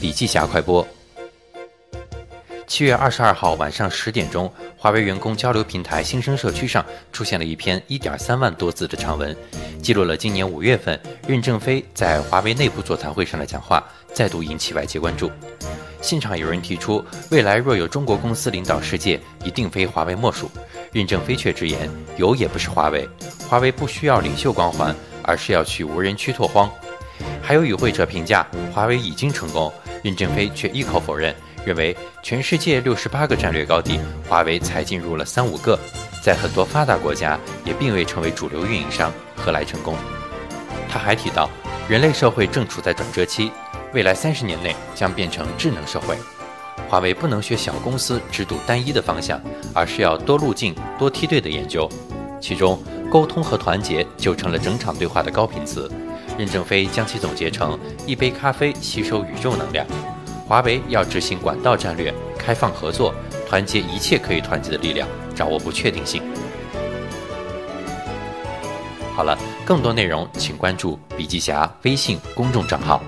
李继霞快播。七月二十二号晚上十点钟，华为员工交流平台新生社区上出现了一篇一点三万多字的长文，记录了今年五月份任正非在华为内部座谈会上的讲话，再度引起外界关注。现场有人提出，未来若有中国公司领导世界，一定非华为莫属。任正非却直言，有也不是华为，华为不需要领袖光环，而是要去无人区拓荒。还有与会者评价，华为已经成功，任正非却一口否认，认为全世界六十八个战略高地，华为才进入了三五个，在很多发达国家也并未成为主流运营商，何来成功？他还提到，人类社会正处在转折期，未来三十年内将变成智能社会。华为不能学小公司只赌单一的方向，而是要多路径、多梯队的研究。其中，沟通和团结就成了整场对话的高频词。任正非将其总结成：一杯咖啡吸收宇宙能量。华为要执行管道战略，开放合作，团结一切可以团结的力量，掌握不确定性。好了，更多内容请关注笔记侠微信公众账号。